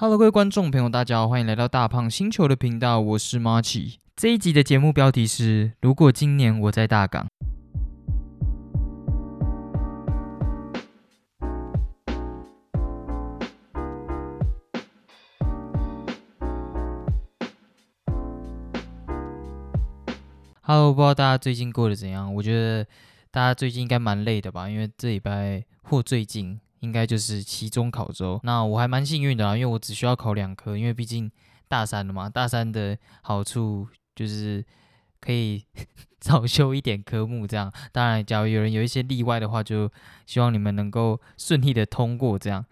Hello，各位观众朋友，大家好，欢迎来到大胖星球的频道，我是 Marchi。这一集的节目标题是：如果今年我在大港。Hello，不知道大家最近过得怎样？我觉得大家最近应该蛮累的吧，因为这礼拜或最近应该就是期中考周。那我还蛮幸运的啦，因为我只需要考两科，因为毕竟大三了嘛。大三的好处就是可以 早修一点科目，这样。当然，假如有人有一些例外的话，就希望你们能够顺利的通过这样。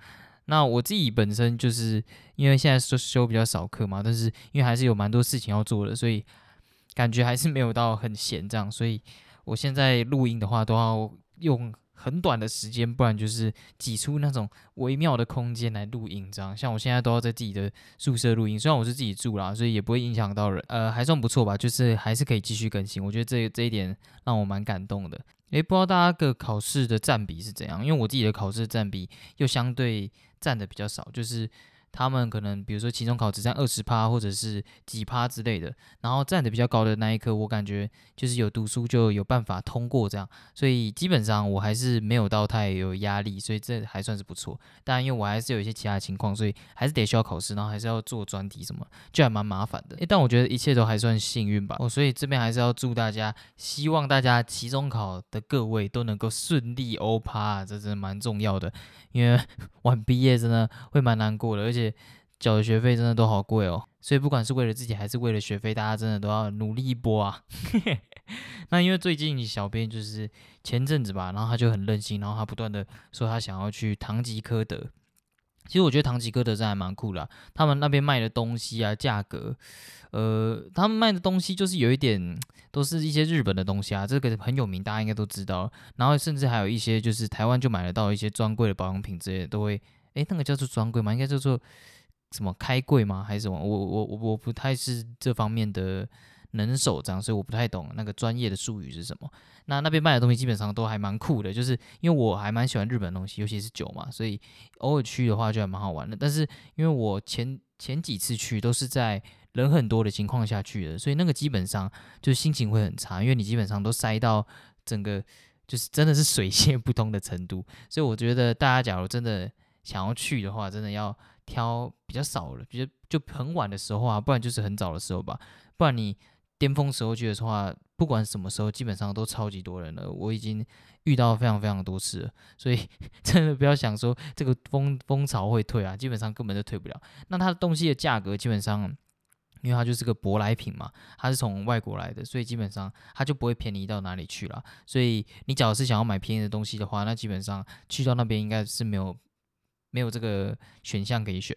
那我自己本身就是因为现在修修比较少课嘛，但是因为还是有蛮多事情要做的，所以。感觉还是没有到很闲这样，所以我现在录音的话都要用很短的时间，不然就是挤出那种微妙的空间来录音这样。像我现在都要在自己的宿舍录音，虽然我是自己住啦，所以也不会影响到人，呃，还算不错吧，就是还是可以继续更新。我觉得这这一点让我蛮感动的。诶，不知道大家个考试的占比是怎样？因为我自己的考试占比又相对占的比较少，就是。他们可能比如说期中考只占二十趴或者是几趴之类的，然后占的比较高的那一科，我感觉就是有读书就有办法通过这样，所以基本上我还是没有到太有压力，所以这还算是不错。但因为我还是有一些其他情况，所以还是得需要考试，然后还是要做专题什么，就还蛮麻烦的。但我觉得一切都还算幸运吧。哦，所以这边还是要祝大家，希望大家期中考的各位都能够顺利欧趴，这真的蛮重要的。因为 晚毕业真的会蛮难过的，而且缴的学费真的都好贵哦，所以不管是为了自己还是为了学费，大家真的都要努力一波啊。那因为最近小编就是前阵子吧，然后他就很任性，然后他不断的说他想要去唐吉诃德。其实我觉得唐吉诃德真还蛮酷的，他们那边卖的东西啊，价格，呃，他们卖的东西就是有一点。都是一些日本的东西啊，这个很有名，大家应该都知道。然后甚至还有一些就是台湾就买得到一些专柜的保养品之类的，都会，诶，那个叫做专柜吗？应该叫做什么开柜吗？还是什么？我我我不太是这方面的能手这样，所以我不太懂那个专业的术语是什么。那那边卖的东西基本上都还蛮酷的，就是因为我还蛮喜欢日本东西，尤其是酒嘛，所以偶尔去的话就还蛮好玩的。但是因为我前前几次去都是在人很多的情况下去的，所以那个基本上就心情会很差，因为你基本上都塞到整个就是真的是水泄不通的程度。所以我觉得大家假如真的想要去的话，真的要挑比较少了，比如就很晚的时候啊，不然就是很早的时候吧。不然你巅峰时候去的话，不管什么时候，基本上都超级多人了。我已经遇到非常非常多次了，所以 真的不要想说这个风风潮会退啊，基本上根本就退不了。那它的东西的价格基本上。因为它就是个舶来品嘛，它是从外国来的，所以基本上它就不会便宜到哪里去了。所以你假如是想要买便宜的东西的话，那基本上去到那边应该是没有没有这个选项可以选。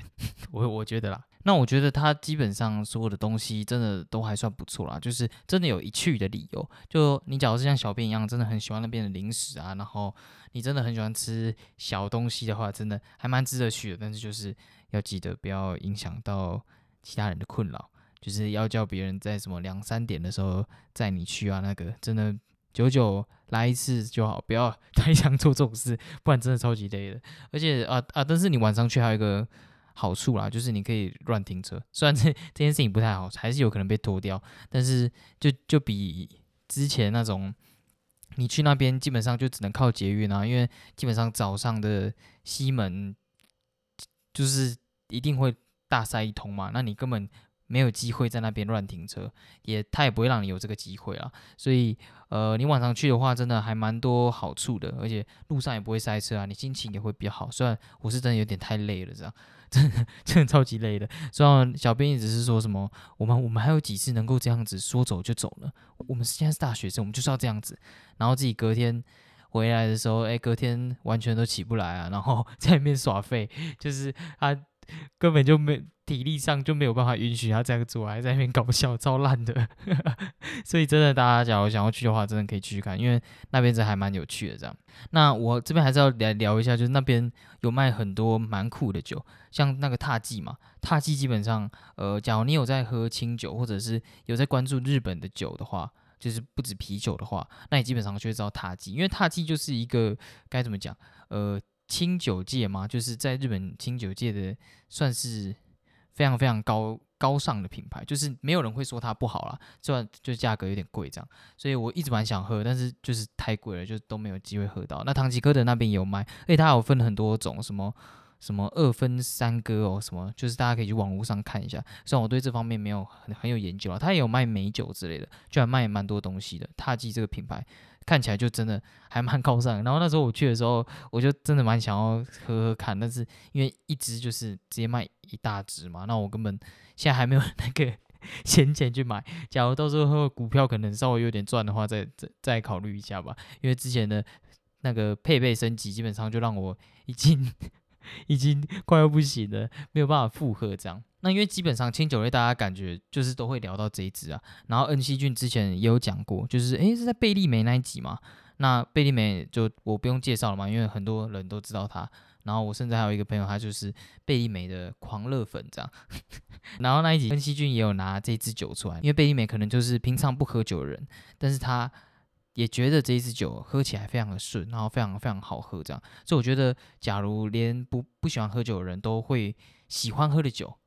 我我觉得啦，那我觉得他基本上所有的东西真的都还算不错啦，就是真的有一去的理由。就你假如是像小编一样，真的很喜欢那边的零食啊，然后你真的很喜欢吃小东西的话，真的还蛮值得去的。但是就是要记得不要影响到其他人的困扰。就是要叫别人在什么两三点的时候载你去啊，那个真的久久来一次就好，不要 太想做这种事，不然真的超级累的。而且啊啊，但是你晚上去还有一个好处啦，就是你可以乱停车。虽然 这这件事情不太好，还是有可能被拖掉，但是就就比之前那种你去那边基本上就只能靠捷运啊，因为基本上早上的西门就是一定会大塞一通嘛，那你根本。没有机会在那边乱停车，也他也不会让你有这个机会啊。所以，呃，你晚上去的话，真的还蛮多好处的，而且路上也不会塞车啊，你心情也会比较好。虽然我是真的有点太累了，这样真的 真的超级累的。虽然小编也只是说什么，我们我们还有几次能够这样子说走就走了。我们现在是大学生，我们就是要这样子。然后自己隔天回来的时候，哎，隔天完全都起不来啊，然后 在里面耍废，就是他根本就没。体力上就没有办法允许他这样做，还在那边搞笑，超烂的。所以真的，大家假如想要去的话，真的可以去看，因为那边真还蛮有趣的。这样，那我这边还是要来聊一下，就是那边有卖很多蛮酷的酒，像那个踏记嘛，踏记基本上，呃，假如你有在喝清酒，或者是有在关注日本的酒的话，就是不止啤酒的话，那你基本上就会知道踏记，因为踏记就是一个该怎么讲，呃。清酒界嘛，就是在日本清酒界的算是非常非常高高尚的品牌，就是没有人会说它不好啦，虽然就价格有点贵这样，所以我一直蛮想喝，但是就是太贵了，就都没有机会喝到。那唐吉诃德那边也有卖，而且它有分很多种，什么什么二分三割哦，什么就是大家可以去网络上看一下。虽然我对这方面没有很很有研究啊，它也有卖美酒之类的，居然卖蛮多东西的。踏迹这个品牌。看起来就真的还蛮高尚，然后那时候我去的时候，我就真的蛮想要喝喝看，但是因为一支就是直接卖一大支嘛，那我根本现在还没有那个闲钱去买。假如到时候股票可能稍微有点赚的话，再再再考虑一下吧。因为之前的那个配备升级，基本上就让我已经 已经快要不行了，没有办法负荷这样。那因为基本上清酒类，大家感觉就是都会聊到这一支啊。然后恩熙俊之前也有讲过，就是诶是在贝利梅那一集嘛。那贝利梅就我不用介绍了嘛，因为很多人都知道他。然后我甚至还有一个朋友，他就是贝利梅的狂热粉这样。然后那一集恩熙俊也有拿这支酒出来，因为贝利梅可能就是平常不喝酒的人，但是他也觉得这一支酒喝起来非常的顺，然后非常非常好喝这样。所以我觉得，假如连不不喜欢喝酒的人都会喜欢喝的酒。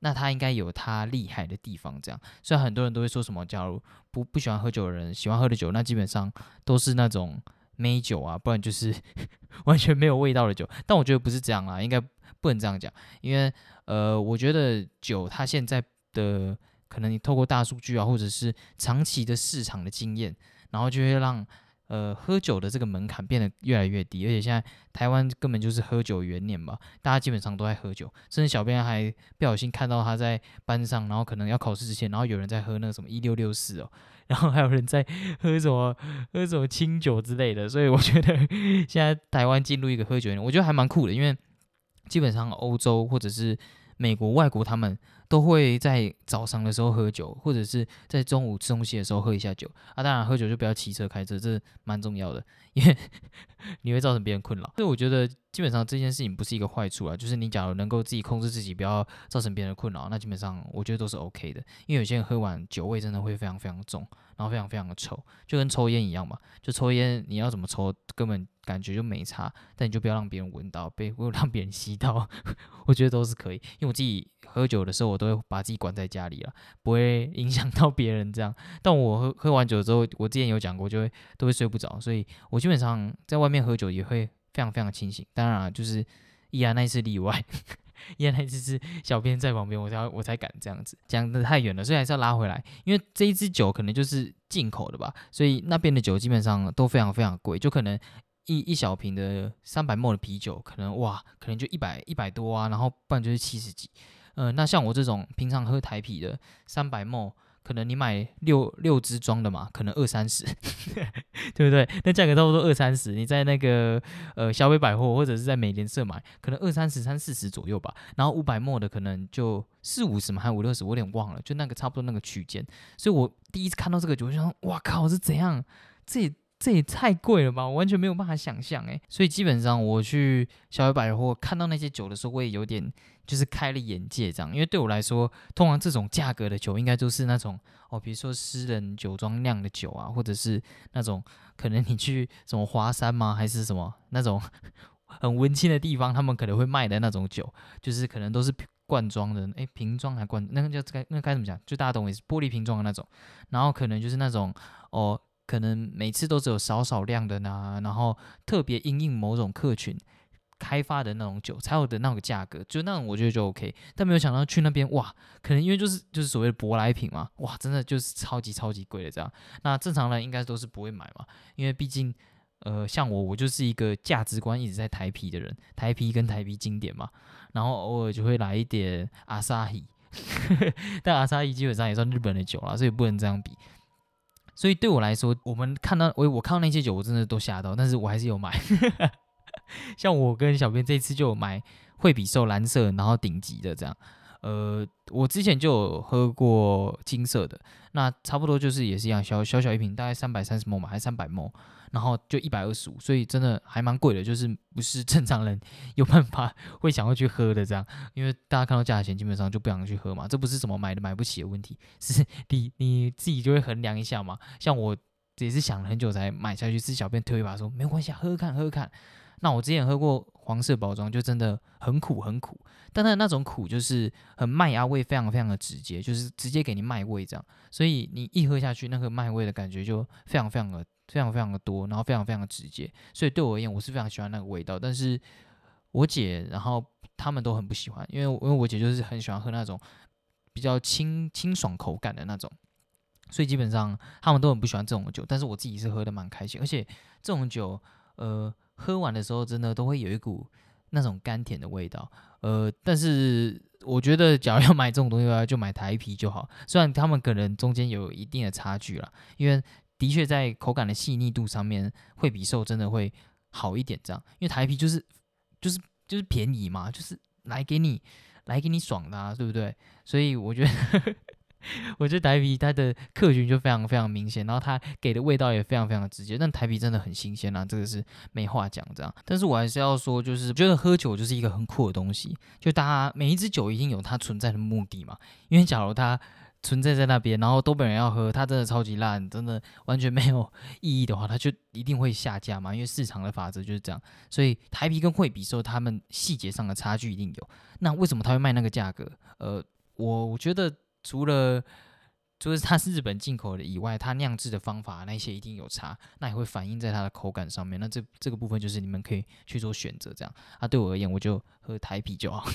那他应该有他厉害的地方，这样。虽然很多人都会说什么，假如不不喜欢喝酒的人，喜欢喝的酒，那基本上都是那种美酒啊，不然就是 完全没有味道的酒。但我觉得不是这样啊，应该不能这样讲，因为呃，我觉得酒它现在的可能你透过大数据啊，或者是长期的市场的经验，然后就会让。呃，喝酒的这个门槛变得越来越低，而且现在台湾根本就是喝酒元年吧，大家基本上都在喝酒，甚至小编还不小心看到他在班上，然后可能要考试之前，然后有人在喝那个什么一六六四哦，然后还有人在喝什么喝什么清酒之类的，所以我觉得现在台湾进入一个喝酒年，我觉得还蛮酷的，因为基本上欧洲或者是美国外国他们。都会在早上的时候喝酒，或者是在中午吃东西的时候喝一下酒啊。当然，喝酒就不要骑车开车，这蛮重要的，因为 你会造成别人困扰。所以我觉得基本上这件事情不是一个坏处啊，就是你假如能够自己控制自己，不要造成别人的困扰，那基本上我觉得都是 OK 的。因为有些人喝完酒味真的会非常非常重，然后非常非常的臭，就跟抽烟一样嘛。就抽烟你要怎么抽，根本感觉就没差，但你就不要让别人闻到，被不让别人吸到，我觉得都是可以。因为我自己喝酒的时候，我都会把自己关在家里了，不会影响到别人这样。但我喝喝完酒之后，我之前有讲过，就会都会睡不着，所以我基本上在外面喝酒也会非常非常清醒。当然啊，就是依然那一次例外，依然那一次是小编在旁边，我才我才敢这样子讲的太远了，所以还是要拉回来。因为这一支酒可能就是进口的吧，所以那边的酒基本上都非常非常贵，就可能一一小瓶的三百沫的啤酒，可能哇，可能就一百一百多啊，然后不然就是七十几。呃，那像我这种平常喝台啤的三百沫，可能你买六六支装的嘛，可能二三十，对不对？那价格差不多二三十。你在那个呃小北百货或者是在美联社买，可能二三十、三四十左右吧。然后五百沫的可能就四五十嘛，还五六十，我有点忘了，就那个差不多那个区间。所以我第一次看到这个酒，我想，哇靠，是怎样？这也这也太贵了吧！我完全没有办法想象诶。所以基本上我去小北百货看到那些酒的时候，我也有点。就是开了眼界这样，因为对我来说，通常这种价格的酒，应该都是那种哦，比如说私人酒庄酿的酒啊，或者是那种可能你去什么华山吗，还是什么那种很温馨的地方，他们可能会卖的那种酒，就是可能都是罐装的，诶，瓶装还罐，那个叫该那该怎么讲？就大家懂我意思，玻璃瓶装的那种，然后可能就是那种哦，可能每次都只有少少量的呢，然后特别因应某种客群。开发的那种酒才有的那个价格，就那种我觉得就 OK，但没有想到去那边哇，可能因为就是就是所谓的舶来品嘛，哇，真的就是超级超级贵的这样。那正常人应该都是不会买嘛，因为毕竟呃像我，我就是一个价值观一直在台啤的人，台啤跟台啤经典嘛，然后偶尔就会来一点阿萨伊，但阿萨伊基本上也算日本的酒了，所以不能这样比。所以对我来说，我们看到我我看到那些酒，我真的都吓到，但是我还是有买。像我跟小编这次就买惠比寿蓝色，然后顶级的这样。呃，我之前就有喝过金色的，那差不多就是也是一样，小小小一瓶，大概三百三十毛嘛，还是三百毛，然后就一百二十五，所以真的还蛮贵的，就是不是正常人 有办法 会想要去喝的这样。因为大家看到价钱，基本上就不想去喝嘛，这不是什么买的买不起的问题，是你你自己就会衡量一下嘛。像我也是想了很久才买下去，是小编推一把说没关系，喝喝看，喝喝看。那我之前喝过黄色包装就真的很苦很苦，但它那种苦就是很麦芽味，非常非常的直接，就是直接给你麦味这样，所以你一喝下去，那个麦味的感觉就非常非常的非常非常的多，然后非常非常的直接，所以对我而言，我是非常喜欢那个味道，但是我姐然后他们都很不喜欢，因为因为我姐就是很喜欢喝那种比较清清爽口感的那种。所以基本上他们都很不喜欢这种酒，但是我自己是喝的蛮开心，而且这种酒，呃，喝完的时候真的都会有一股那种甘甜的味道，呃，但是我觉得假如要买这种东西的话，就买台啤就好，虽然他们可能中间有一定的差距啦，因为的确在口感的细腻度上面会比瘦真的会好一点，这样，因为台啤就是就是就是便宜嘛，就是来给你来给你爽的，啊，对不对？所以我觉得。我觉得台啤它的客群就非常非常明显，然后它给的味道也非常非常的直接。但台啤真的很新鲜啊，这个是没话讲这样。但是我还是要说，就是觉得喝酒就是一个很酷的东西。就大家每一支酒一定有它存在的目的嘛。因为假如它存在在那边，然后都没人要喝，它真的超级烂，真的完全没有意义的话，它就一定会下架嘛。因为市场的法则就是这样。所以台啤跟惠比寿他们细节上的差距一定有。那为什么他会卖那个价格？呃，我我觉得。除了就是它是日本进口的以外，它酿制的方法那些一定有差，那也会反映在它的口感上面。那这这个部分就是你们可以去做选择，这样。啊，对我而言，我就喝台啤就好。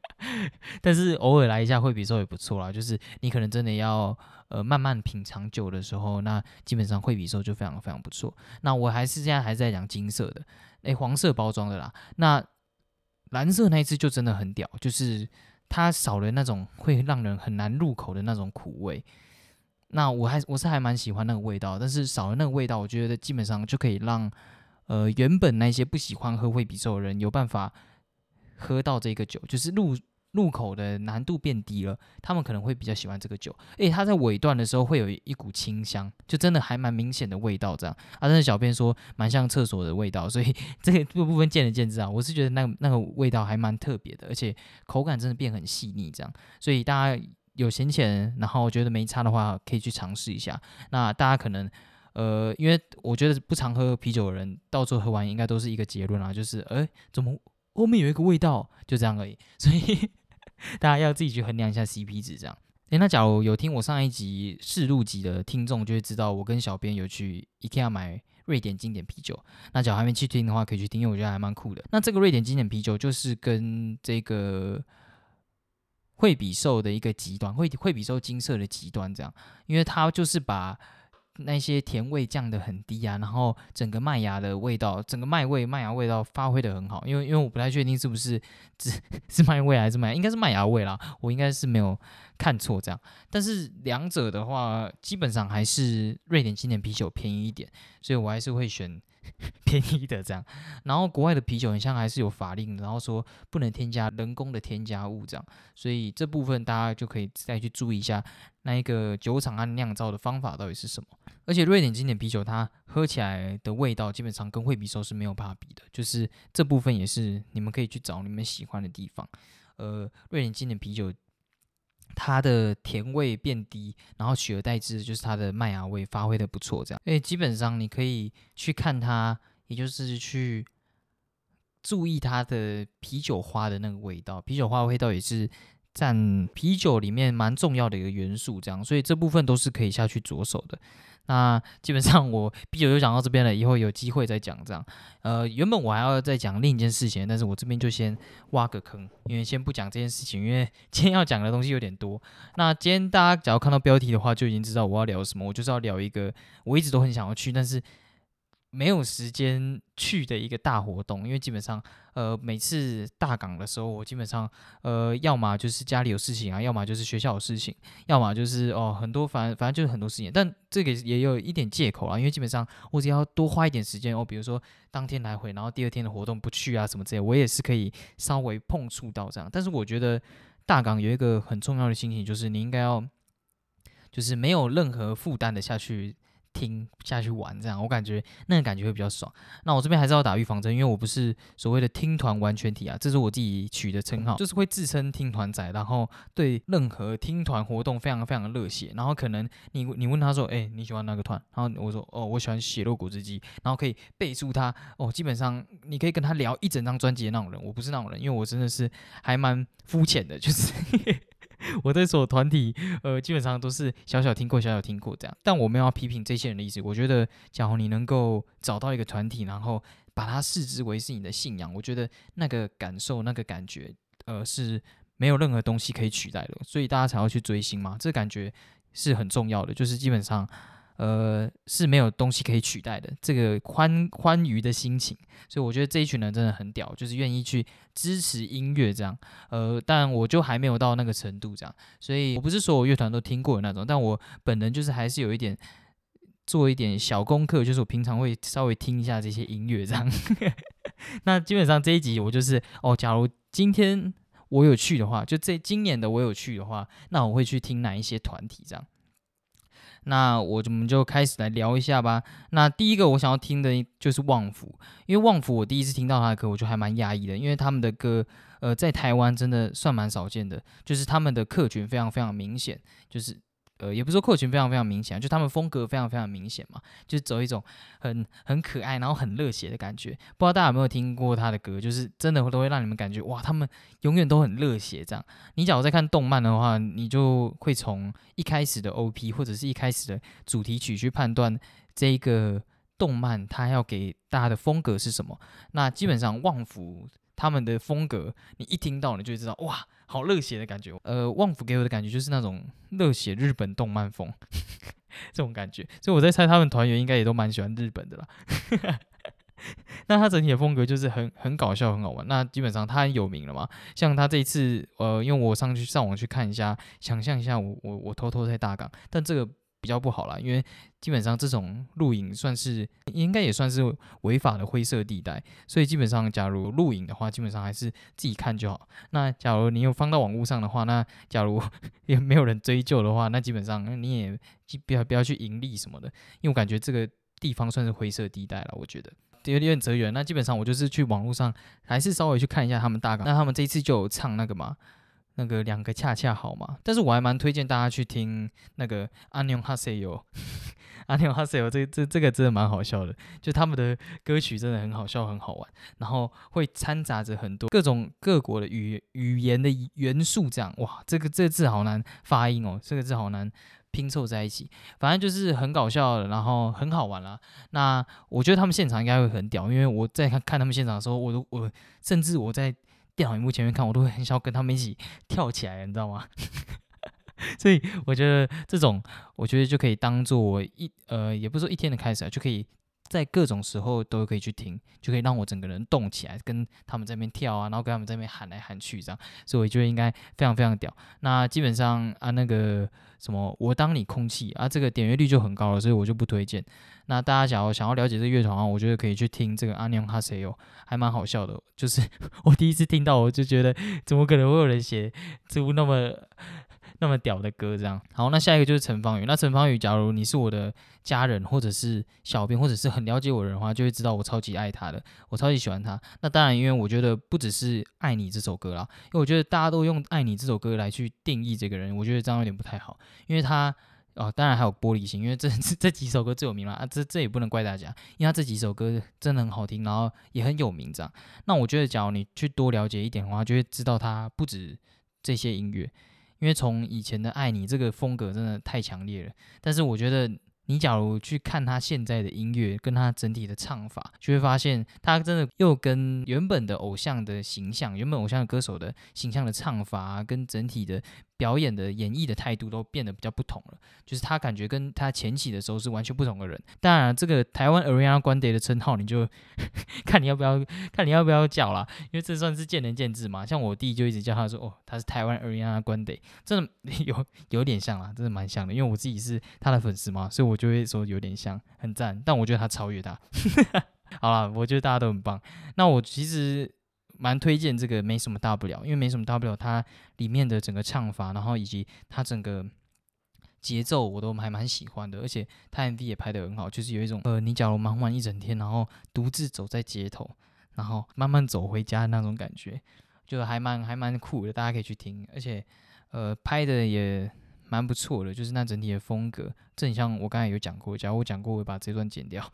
但是偶尔来一下惠比寿也不错啦。就是你可能真的要呃慢慢品尝酒的时候，那基本上惠比寿就非常非常不错。那我还是现在还在讲金色的，诶，黄色包装的啦。那蓝色那一只就真的很屌，就是。它少了那种会让人很难入口的那种苦味，那我还我是还蛮喜欢那个味道，但是少了那个味道，我觉得基本上就可以让呃原本那些不喜欢喝惠比寿的人有办法喝到这个酒，就是入。入口的难度变低了，他们可能会比较喜欢这个酒。诶，它在尾段的时候会有一股清香，就真的还蛮明显的味道。这样啊，但是小编说蛮像厕所的味道，所以这个部分见仁见智啊。我是觉得那那个味道还蛮特别的，而且口感真的变很细腻。这样，所以大家有闲钱，然后觉得没差的话，可以去尝试一下。那大家可能呃，因为我觉得不常喝啤酒的人，到最后喝完应该都是一个结论啊，就是诶，怎么后面有一个味道，就这样而已。所以。大家要自己去衡量一下 CP 值，这样。诶，那假如有听我上一集试录集的听众，就会知道我跟小编有去 IKEA 买瑞典经典啤酒。那假如还没去听的话，可以去听，因为我觉得还蛮酷的。那这个瑞典经典啤酒就是跟这个惠比寿的一个极端，惠惠比寿金色的极端这样，因为它就是把。那些甜味降得很低啊，然后整个麦芽的味道，整个麦味、麦芽味道发挥的很好。因为因为我不太确定是不是是 是麦味还是麦，应该是麦芽味啦。我应该是没有看错这样。但是两者的话，基本上还是瑞典经典啤酒便宜一点，所以我还是会选。便宜的这样，然后国外的啤酒，很像还是有法令，然后说不能添加人工的添加物这样，所以这部分大家就可以再去注意一下，那一个酒厂按酿造的方法到底是什么。而且瑞典经典啤酒它喝起来的味道，基本上跟惠比寿是没有办法比的，就是这部分也是你们可以去找你们喜欢的地方。呃，瑞典经典啤酒。它的甜味变低，然后取而代之就是它的麦芽味发挥的不错，这样。诶，基本上你可以去看它，也就是去注意它的啤酒花的那个味道，啤酒花味道也是。占啤酒里面蛮重要的一个元素，这样，所以这部分都是可以下去着手的。那基本上我啤酒就讲到这边了，以后有机会再讲这样。呃，原本我还要再讲另一件事情，但是我这边就先挖个坑，因为先不讲这件事情，因为 今天要讲的东西有点多。那今天大家只要看到标题的话，就已经知道我要聊什么。我就是要聊一个我一直都很想要去，但是。没有时间去的一个大活动，因为基本上，呃，每次大港的时候，我基本上，呃，要么就是家里有事情啊，要么就是学校有事情，要么就是哦，很多反正反正就是很多事情。但这个也有一点借口啊，因为基本上我只要多花一点时间哦，比如说当天来回，然后第二天的活动不去啊什么之类，我也是可以稍微碰触到这样。但是我觉得大港有一个很重要的心情，就是你应该要，就是没有任何负担的下去。听下去玩，这样我感觉那个感觉会比较爽。那我这边还是要打预防针，因为我不是所谓的听团完全体啊，这是我自己取的称号，就是会自称听团仔，然后对任何听团活动非常非常的热血。然后可能你你问他说，哎，你喜欢哪个团？然后我说，哦，我喜欢血肉果汁机，然后可以备注他，哦，基本上你可以跟他聊一整张专辑的那种人。我不是那种人，因为我真的是还蛮肤浅的，就是。我对所团体，呃，基本上都是小小听过，小小听过这样。但我没有要批评这些人的意思。我觉得，假如你能够找到一个团体，然后把它视之为是你的信仰，我觉得那个感受、那个感觉，呃，是没有任何东西可以取代的。所以大家才要去追星嘛，这感觉是很重要的。就是基本上。呃，是没有东西可以取代的这个欢欢愉的心情，所以我觉得这一群人真的很屌，就是愿意去支持音乐这样。呃，但我就还没有到那个程度这样，所以我不是所有乐团都听过的那种，但我本人就是还是有一点做一点小功课，就是我平常会稍微听一下这些音乐这样。那基本上这一集我就是哦，假如今天我有去的话，就这今年的我有去的话，那我会去听哪一些团体这样。那我我们就开始来聊一下吧。那第一个我想要听的就是旺福，因为旺福我第一次听到他的歌，我就还蛮压抑的，因为他们的歌，呃，在台湾真的算蛮少见的，就是他们的客群非常非常明显，就是。呃，也不是说客群非常非常明显，就他们风格非常非常明显嘛，就是走一种很很可爱，然后很热血的感觉。不知道大家有没有听过他的歌，就是真的都会让你们感觉哇，他们永远都很热血这样。你假如在看动漫的话，你就会从一开始的 OP 或者是一开始的主题曲去判断这个动漫它要给大家的风格是什么。那基本上旺福他们的风格，你一听到你就知道哇。好热血的感觉，呃，旺福给我的感觉就是那种热血日本动漫风 这种感觉，所以我在猜他们团员应该也都蛮喜欢日本的啦。那他整体的风格就是很很搞笑，很好玩。那基本上他很有名了嘛，像他这一次，呃，因为我上去上网去看一下，想象一下，我我我偷偷在大港，但这个。比较不好啦，因为基本上这种录影算是应该也算是违法的灰色地带，所以基本上假如录影的话，基本上还是自己看就好。那假如你有放到网络上的话，那假如 也没有人追究的话，那基本上你也不要不要去盈利什么的，因为我感觉这个地方算是灰色地带了。我觉得有点哲远。那基本上我就是去网络上还是稍微去看一下他们大纲，那他们这一次就有唱那个嘛。那个两个恰恰好嘛，但是我还蛮推荐大家去听那个阿牛哈塞哟，阿牛哈塞哟，这这这个真的蛮好笑的，就他们的歌曲真的很好笑，很好玩，然后会掺杂着很多各种各国的语语言的元素，这样哇，这个这个字好难发音哦，这个字好难拼凑在一起，反正就是很搞笑的，然后很好玩啦。那我觉得他们现场应该会很屌，因为我在看看他们现场的时候，我都我甚至我在。电脑荧幕前面看，我都会很想跟他们一起跳起来，你知道吗？所以我觉得这种，我觉得就可以当做我一呃，也不是说一天的开始啊，就可以在各种时候都可以去听，就可以让我整个人动起来，跟他们在那边跳啊，然后跟他们在那边喊来喊去这样。所以我觉得应该非常非常屌。那基本上啊，那个什么，我当你空气啊，这个点阅率就很高了，所以我就不推荐。那大家想要想要了解这个乐团啊，我觉得可以去听这个阿尼哈塞哟，还蛮好笑的。就是 我第一次听到，我就觉得怎么可能会有人写出那么那么屌的歌这样。好，那下一个就是陈芳宇。那陈芳宇，假如你是我的家人，或者是小编，或者是很了解我的人的话，就会知道我超级爱他的，我超级喜欢他。那当然，因为我觉得不只是《爱你》这首歌啦，因为我觉得大家都用《爱你》这首歌来去定义这个人，我觉得这样有点不太好，因为他。哦，当然还有玻璃心，因为这这 这几首歌最有名了啊，这这也不能怪大家，因为他这几首歌真的很好听，然后也很有名这样。那我觉得，假如你去多了解一点的话，就会知道他不止这些音乐，因为从以前的《爱你》这个风格真的太强烈了。但是我觉得，你假如去看他现在的音乐，跟他整体的唱法，就会发现他真的又跟原本的偶像的形象、原本偶像歌手的形象的唱法，跟整体的。表演的演绎的态度都变得比较不同了，就是他感觉跟他前期的时候是完全不同的人。当然，这个台湾 Ariana Grande 的称号，你就 看你要不要看你要不要叫啦，因为这算是见仁见智嘛。像我弟就一直叫他说，哦，他是台湾 Ariana Grande，真的 有有点像啦，真的蛮像的。因为我自己是他的粉丝嘛，所以我就会说有点像，很赞。但我觉得他超越他。好了，我觉得大家都很棒。那我其实。蛮推荐这个没什么大不了，因为没什么大不了，它里面的整个唱法，然后以及它整个节奏我都还蛮喜欢的，而且他 MV 也拍得很好，就是有一种呃，你假如忙完一整天，然后独自走在街头，然后慢慢走回家的那种感觉，就还蛮还蛮酷的，大家可以去听，而且呃拍的也蛮不错的，就是那整体的风格，这很像我刚才有讲过，假如我讲过，我会把这段剪掉。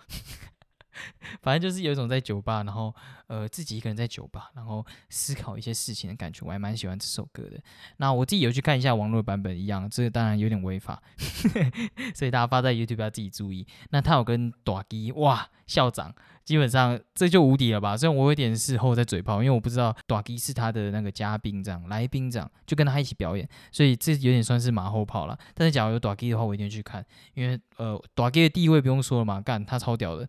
反正就是有一种在酒吧，然后呃自己一个人在酒吧，然后思考一些事情的感觉，我还蛮喜欢这首歌的。那我自己有去看一下网络版本，一样，这个当然有点违法，所以大家发在 YouTube 要自己注意。那他有跟短基哇校长，基本上这就无敌了吧？虽然我有点事后在嘴炮，因为我不知道短基是他的那个嘉宾这样来宾这样，就跟他一起表演，所以这有点算是马后炮了。但是假如有短基的话，我一定去看，因为呃短基的地位不用说了嘛，干他超屌的。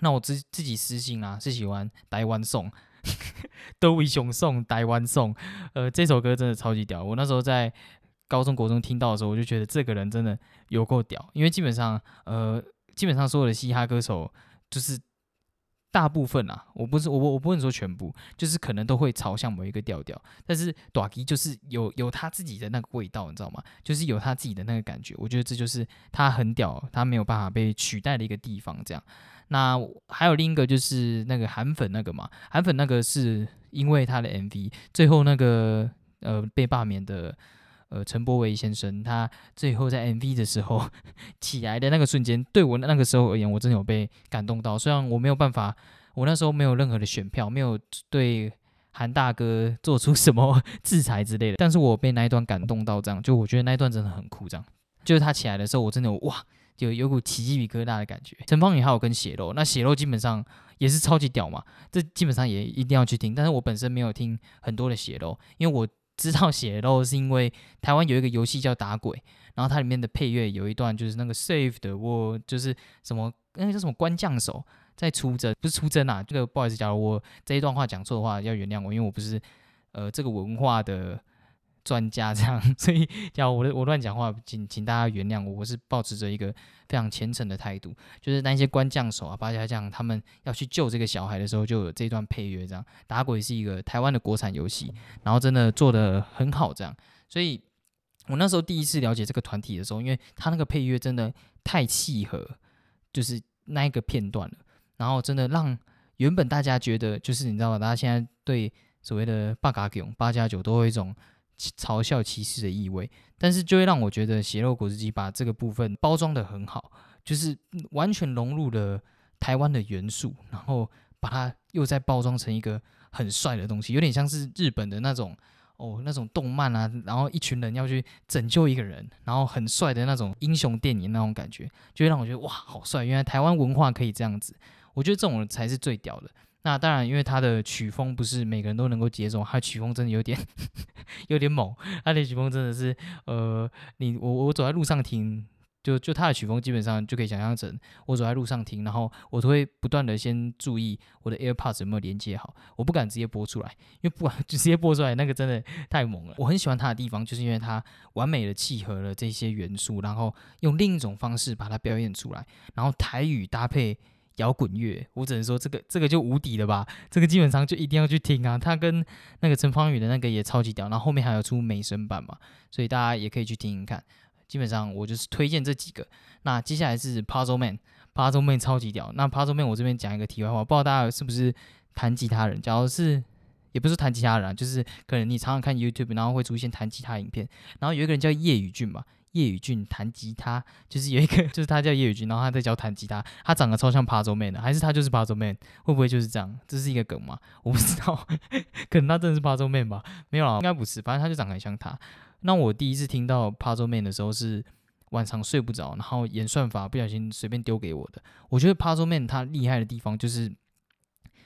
那我自自己私信啊，是喜欢台湾颂，都为雄颂台湾颂，呃，这首歌真的超级屌。我那时候在高中国中听到的时候，我就觉得这个人真的有够屌。因为基本上，呃，基本上所有的嘻哈歌手，就是大部分啊，我不是我我不能说全部，就是可能都会朝向某一个调调。但是短吉就是有有他自己的那个味道，你知道吗？就是有他自己的那个感觉。我觉得这就是他很屌，他没有办法被取代的一个地方。这样。那还有另一个就是那个韩粉那个嘛，韩粉那个是因为他的 MV，最后那个呃被罢免的呃陈柏维先生，他最后在 MV 的时候 起来的那个瞬间，对我那个时候而言，我真的有被感动到。虽然我没有办法，我那时候没有任何的选票，没有对韩大哥做出什么 制裁之类的，但是我被那一段感动到，这样就我觉得那一段真的很酷，这样就是他起来的时候，我真的哇。就有股起鸡皮疙瘩的感觉。陈芳宇还有跟血肉，那血肉基本上也是超级屌嘛，这基本上也一定要去听。但是我本身没有听很多的血肉，因为我知道血肉是因为台湾有一个游戏叫打鬼，然后它里面的配乐有一段就是那个 saved，，我就是什么那个叫什么关将手在出征，不是出征啊，这个不好意思，假如我这一段话讲错的话，要原谅我，因为我不是呃这个文化的。专家这样，所以叫我我乱讲话，请请大家原谅我。我是保持着一个非常虔诚的态度，就是那些官将手啊、八家将他们要去救这个小孩的时候，就有这段配乐。这样打鬼是一个台湾的国产游戏，然后真的做的很好。这样，所以我那时候第一次了解这个团体的时候，因为他那个配乐真的太契合，就是那一个片段了，然后真的让原本大家觉得就是你知道吗？大家现在对所谓的八嘎囧、八加九都有一种。嘲笑歧视的意味，但是就会让我觉得血肉果汁机把这个部分包装的很好，就是完全融入了台湾的元素，然后把它又再包装成一个很帅的东西，有点像是日本的那种哦那种动漫啊，然后一群人要去拯救一个人，然后很帅的那种英雄电影那种感觉，就会让我觉得哇好帅，原来台湾文化可以这样子，我觉得这种才是最屌的。那当然，因为他的曲风不是每个人都能够接受，他曲风真的有点 有点猛。他的曲风真的是，呃，你我我走在路上听，就就他的曲风基本上就可以想象成我走在路上听，然后我都会不断的先注意我的 AirPods 有没有连接好，我不敢直接播出来，因为不管就 直接播出来那个真的太猛了。我很喜欢他的地方，就是因为他完美的契合了这些元素，然后用另一种方式把它表演出来，然后台语搭配。摇滚乐，我只能说这个这个就无敌了吧，这个基本上就一定要去听啊。他跟那个陈芳宇的那个也超级屌，然后后面还有出美声版嘛，所以大家也可以去听听看。基本上我就是推荐这几个。那接下来是 Puzzle Man，Puzzle Man 超级屌。那 Puzzle Man 我这边讲一个题外话，不知道大家是不是弹吉他人？假如是，也不是弹吉他人，啊就是可能你常常看 YouTube，然后会出现弹吉他影片，然后有一个人叫叶宇俊嘛。叶宇俊弹吉他，就是有一个，就是他叫叶宇俊，然后他在教弹吉他，他长得超像 Puzzle Man 的，还是他就是 Puzzle Man？会不会就是这样？这是一个梗吗？我不知道，可能他真的是 Puzzle Man 吧？没有啊，应该不是，反正他就长得很像他。那我第一次听到 Puzzle Man 的时候是晚上睡不着，然后演算法不小心随便丢给我的。我觉得 Puzzle Man 他厉害的地方就是，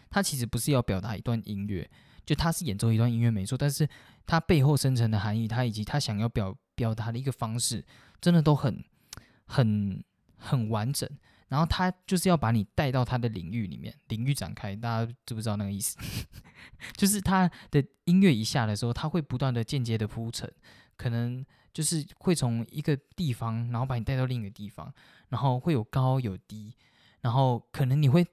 他其实不是要表达一段音乐，就他是演奏一段音乐没错，但是他背后深层的含义，他以及他想要表。表达的一个方式，真的都很、很、很完整。然后他就是要把你带到他的领域里面，领域展开。大家知不知道那个意思？就是他的音乐一下的时候，他会不断的间接的铺陈，可能就是会从一个地方，然后把你带到另一个地方，然后会有高有低，然后可能你会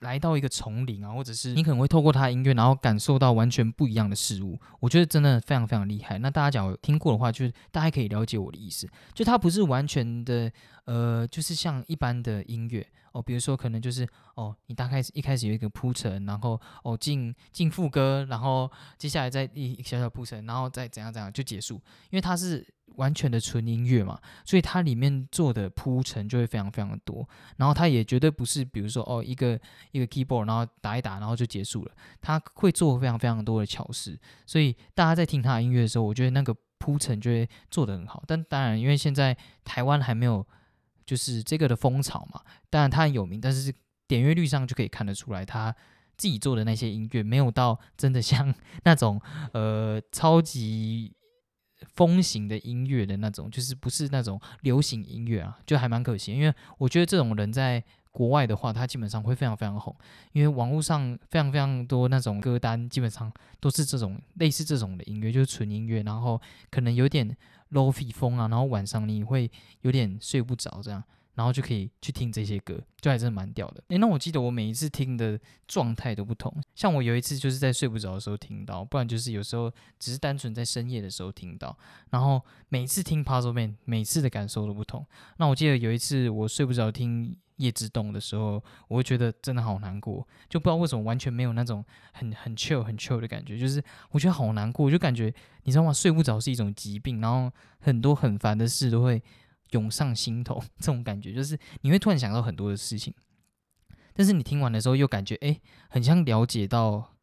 来到一个丛林啊，或者是你可能会透过他的音乐，然后感受到完全不一样的事物。我觉得真的非常非常厉害。那大家讲听过的话，就是大家可以了解我的意思，就它不是完全的，呃，就是像一般的音乐哦，比如说可能就是哦，你大概一开始有一个铺陈，然后哦进进副歌，然后接下来再一小小铺陈，然后再怎样怎样就结束，因为它是。完全的纯音乐嘛，所以它里面做的铺陈就会非常非常的多，然后它也绝对不是比如说哦一个一个 keyboard 然后打一打然后就结束了，它会做非常非常多的巧事，所以大家在听他的音乐的时候，我觉得那个铺陈就会做得很好。但当然，因为现在台湾还没有就是这个的风潮嘛，当然他很有名，但是点阅率上就可以看得出来，他自己做的那些音乐没有到 真的像 那种呃超级。风行的音乐的那种，就是不是那种流行音乐啊，就还蛮可惜。因为我觉得这种人在国外的话，他基本上会非常非常红，因为网络上非常非常多那种歌单，基本上都是这种类似这种的音乐，就是纯音乐，然后可能有点 lofi 风啊，然后晚上你会有点睡不着这样。然后就可以去听这些歌，就还真的蛮屌的。诶，那我记得我每一次听的状态都不同，像我有一次就是在睡不着的时候听到，不然就是有时候只是单纯在深夜的时候听到。然后每次听 Puzzle Man，每次的感受都不同。那我记得有一次我睡不着听夜之洞的时候，我会觉得真的好难过，就不知道为什么完全没有那种很很 chill 很 chill 的感觉，就是我觉得好难过，就感觉你知道吗？睡不着是一种疾病，然后很多很烦的事都会。涌上心头，这种感觉就是你会突然想到很多的事情，但是你听完的时候又感觉哎，很像了解到，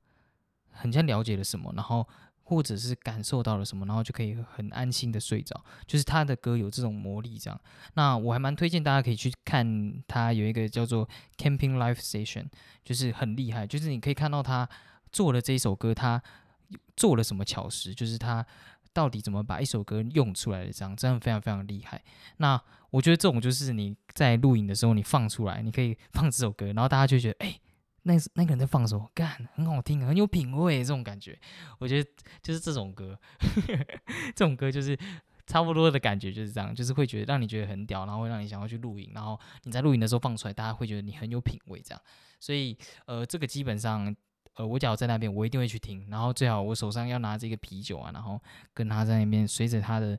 很像了解了什么，然后或者是感受到了什么，然后就可以很安心的睡着。就是他的歌有这种魔力，这样。那我还蛮推荐大家可以去看他有一个叫做 Camping Life Station，就是很厉害，就是你可以看到他做了这一首歌，他做了什么巧事，就是他。到底怎么把一首歌用出来的？这样真的非常非常厉害。那我觉得这种就是你在录影的时候，你放出来，你可以放这首歌，然后大家就觉得，哎，那那个人在放什么？干，很好听，很有品味，这种感觉。我觉得就是这种歌，这种歌就是差不多的感觉，就是这样，就是会觉得让你觉得很屌，然后会让你想要去录影，然后你在录影的时候放出来，大家会觉得你很有品味，这样。所以，呃，这个基本上。呃，我只要在那边，我一定会去听。然后最好我手上要拿这个啤酒啊，然后跟他在那边随着他的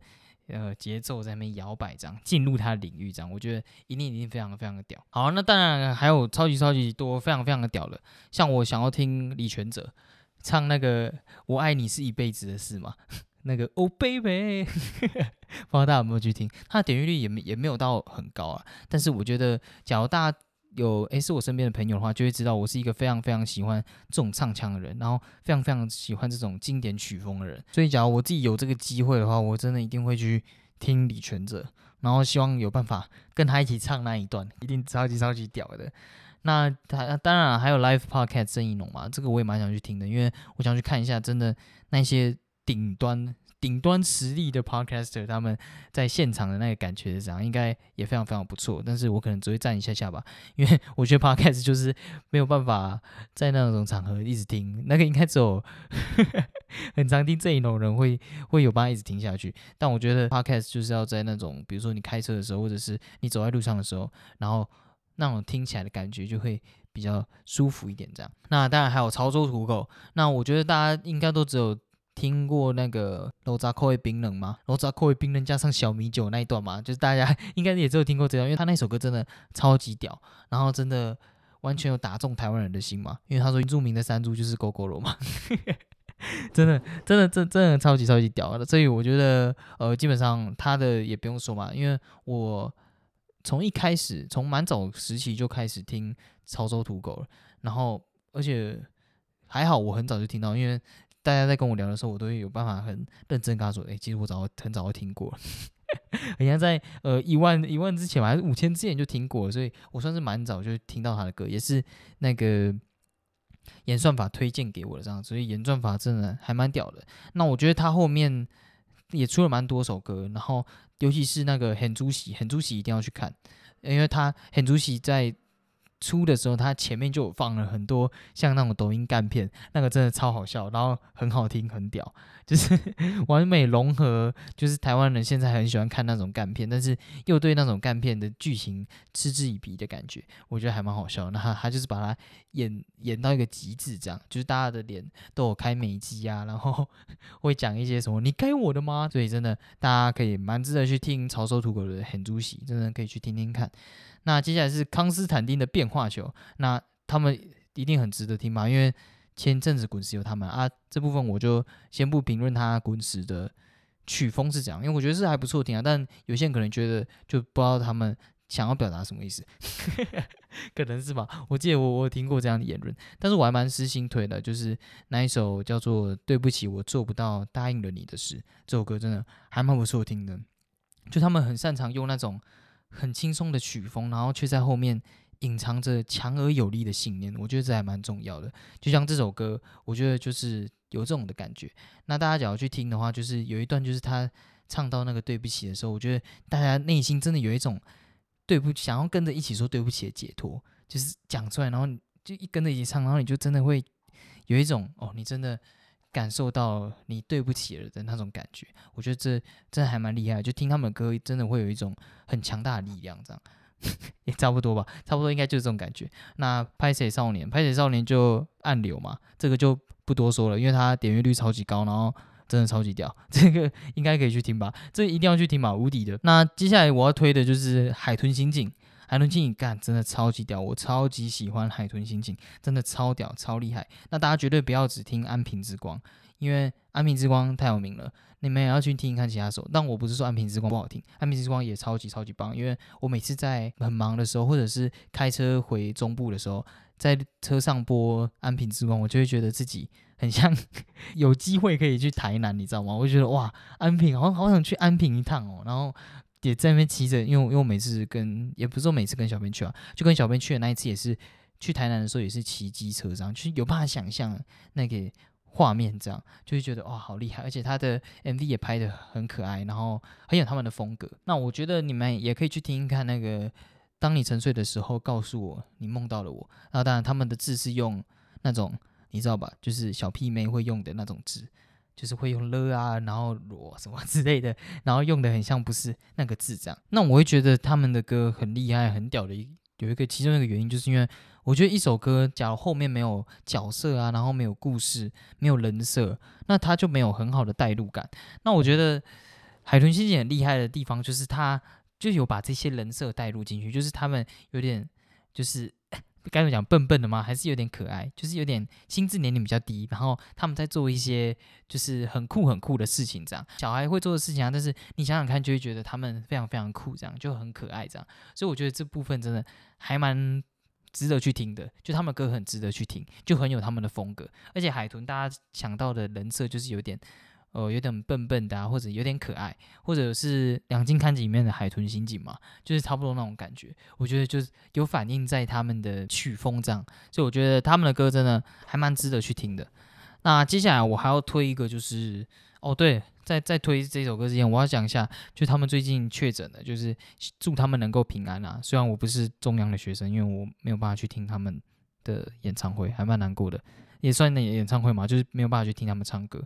呃节奏在那边摇摆，这样进入他的领域，这样我觉得一定一定非常非常的屌。好，那当然还有超级超级多非常非常的屌的，像我想要听李全哲唱那个《我爱你是一辈子的事》嘛，那个 Oh Baby，不知道大家有没有去听？他的点击率也没也没有到很高啊。但是我觉得，假如大家有诶，是我身边的朋友的话，就会知道我是一个非常非常喜欢这种唱腔的人，然后非常非常喜欢这种经典曲风的人。所以，假如我自己有这个机会的话，我真的一定会去听李全哲，然后希望有办法跟他一起唱那一段，一定超级超级屌的。那他当然还有 live podcast 郑义农嘛，这个我也蛮想去听的，因为我想去看一下真的那些顶端。顶端实力的 podcaster，他们在现场的那个感觉是怎样？应该也非常非常不错。但是我可能只会站一下下吧，因为我觉得 podcast 就是没有办法在那种场合一直听，那个应该只有 很常听这一种人会会有办法一直听下去。但我觉得 podcast 就是要在那种，比如说你开车的时候，或者是你走在路上的时候，然后那种听起来的感觉就会比较舒服一点。这样，那当然还有潮州土狗，那我觉得大家应该都只有。听过那个罗扎口味冰冷吗？罗扎口味冰冷加上小米酒那一段嘛，就是大家应该也只有听过这段，因为他那首歌真的超级屌，然后真的完全有打中台湾人的心嘛。因为他说著名的山猪就是狗狗罗嘛，真的真的真真的超级超级屌。所以我觉得呃，基本上他的也不用说嘛，因为我从一开始从蛮早时期就开始听潮州土狗了，然后而且还好我很早就听到，因为。大家在跟我聊的时候，我都会有办法很认真跟他说：“哎，其实我早很早就听过了，人家在呃一万一万之前还是五千之前就听过，所以我算是蛮早就听到他的歌，也是那个演算法推荐给我的这样，所以演算法真的还蛮屌的。那我觉得他后面也出了蛮多首歌，然后尤其是那个很主席，很主席一定要去看，因为他很主席在出的时候，他前面就放了很多像那种抖音干片，那个真的超好笑，然后很好听，很屌，就是 完美融合，就是台湾人现在很喜欢看那种干片，但是又对那种干片的剧情嗤之以鼻的感觉，我觉得还蛮好笑。那他他就是把它演演到一个极致，这样就是大家的脸都有开美肌啊，然后 会讲一些什么“你该我的吗”，所以真的大家可以蛮值得去听潮州土狗的很猪喜，真的可以去听听看。那接下来是康斯坦丁的变化球，那他们一定很值得听吧？因为前阵子滚石有他们啊，这部分我就先不评论他滚石的曲风是怎样，因为我觉得是还不错听啊。但有些人可能觉得就不知道他们想要表达什么意思，可能是吧？我记得我我听过这样的言论，但是我还蛮私心推的，就是那一首叫做《对不起，我做不到答应了你的事》这首歌，真的还蛮不错听的。就他们很擅长用那种。很轻松的曲风，然后却在后面隐藏着强而有力的信念，我觉得这还蛮重要的。就像这首歌，我觉得就是有这种的感觉。那大家只要去听的话，就是有一段就是他唱到那个对不起的时候，我觉得大家内心真的有一种对不起，想要跟着一起说对不起的解脱，就是讲出来，然后就一跟着一起唱，然后你就真的会有一种哦，你真的。感受到你对不起了的那种感觉，我觉得这真的还蛮厉害。就听他们的歌，真的会有一种很强大的力量，这样 也差不多吧，差不多应该就是这种感觉。那拍谁少年，拍谁少年就暗流嘛，这个就不多说了，因为它点阅率超级高，然后真的超级屌，这个应该可以去听吧，这一定要去听吧，无敌的。那接下来我要推的就是海豚刑警。海豚刑警干真的超级屌，我超级喜欢海豚刑警，真的超屌超厉害。那大家绝对不要只听安平之光，因为安平之光太有名了，你们也要去听一看其他首。但我不是说安平之光不好听，安平之光也超级超级棒。因为我每次在很忙的时候，或者是开车回中部的时候，在车上播安平之光，我就会觉得自己很像 有机会可以去台南，你知道吗？我就觉得哇，安平好像好想去安平一趟哦，然后。也在那边骑着，因为因为我每次跟也不是说每次跟小编去啊，就跟小编去的那一次也是去台南的时候也是骑机车上，就是有办法想象那个画面，这样就会觉得哇好厉害，而且他的 MV 也拍的很可爱，然后很有他们的风格。那我觉得你们也可以去听看那个，当你沉睡的时候，告诉我你梦到了我。那当然他们的字是用那种你知道吧，就是小屁妹会用的那种字。就是会用了啊，然后罗什么 之类的，然后用的很像不是那个字这样。那我会觉得他们的歌很厉害、很屌的，有一个其中一个原因，就是因为我觉得一首歌，假如后面没有角色啊，然后没有故事、没有人设，那他就没有很好的代入感。那我觉得海豚星星很厉害的地方，就是他就有把这些人设带入进去，就是他们有点就是。该怎么讲笨笨的吗？还是有点可爱，就是有点心智年龄比较低，然后他们在做一些就是很酷很酷的事情，这样小孩会做的事情啊。但是你想想看，就会觉得他们非常非常酷，这样就很可爱，这样。所以我觉得这部分真的还蛮值得去听的，就他们歌很值得去听，就很有他们的风格。而且海豚大家想到的人设就是有点。呃，有点笨笨的，或者有点可爱，或者是《两金刊集》里面的海豚刑警嘛，就是差不多那种感觉。我觉得就是有反映在他们的曲风这样，所以我觉得他们的歌真的还蛮值得去听的。那接下来我还要推一个，就是哦，对，在在推这首歌之前，我要讲一下，就他们最近确诊的，就是祝他们能够平安啊。虽然我不是中央的学生，因为我没有办法去听他们的演唱会，还蛮难过的，也算那演唱会嘛，就是没有办法去听他们唱歌。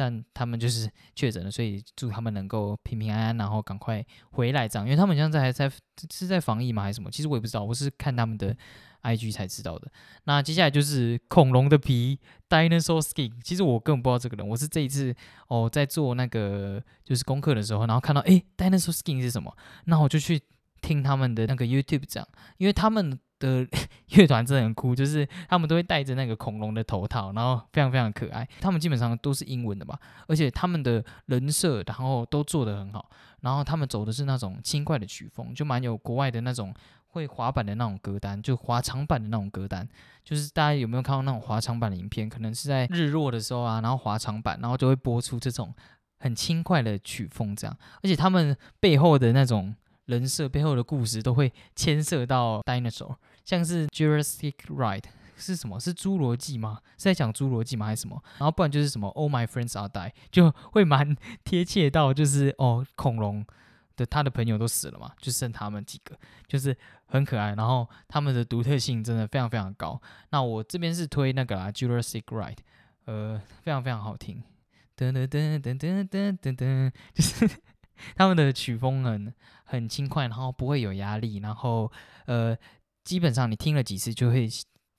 但他们就是确诊了，所以祝他们能够平平安安，然后赶快回来这样。因为他们现在还在是在防疫吗，还是什么？其实我也不知道，我是看他们的 IG 才知道的。那接下来就是恐龙的皮 Dinosaur Skin，其实我根本不知道这个人，我是这一次哦在做那个就是功课的时候，然后看到诶 Dinosaur Skin 是什么，那我就去听他们的那个 YouTube 这样，因为他们。的 乐团真的很酷，就是他们都会戴着那个恐龙的头套，然后非常非常可爱。他们基本上都是英文的吧，而且他们的人设，然后都做得很好。然后他们走的是那种轻快的曲风，就蛮有国外的那种会滑板的那种歌单，就滑长板的那种歌单。就是大家有没有看到那种滑长板的影片？可能是在日落的时候啊，然后滑长板，然后就会播出这种很轻快的曲风这样。而且他们背后的那种人设背后的故事，都会牵涉到 dinosaur。像是 Jurassic Ride 是什么？是侏罗纪吗？是在讲侏罗纪吗？还是什么？然后不然就是什么 Oh My Friends Are Die，就会蛮 贴切到就是哦恐龙的他的朋友都死了嘛，就剩他们几个，就是很可爱。然后他们的独特性真的非常非常高。那我这边是推那个啦，Jurassic Ride，呃，非常非常好听。噔噔噔噔噔噔噔噔，就是 他们的曲风很很轻快，然后不会有压力，然后呃，基本上你听了几次就会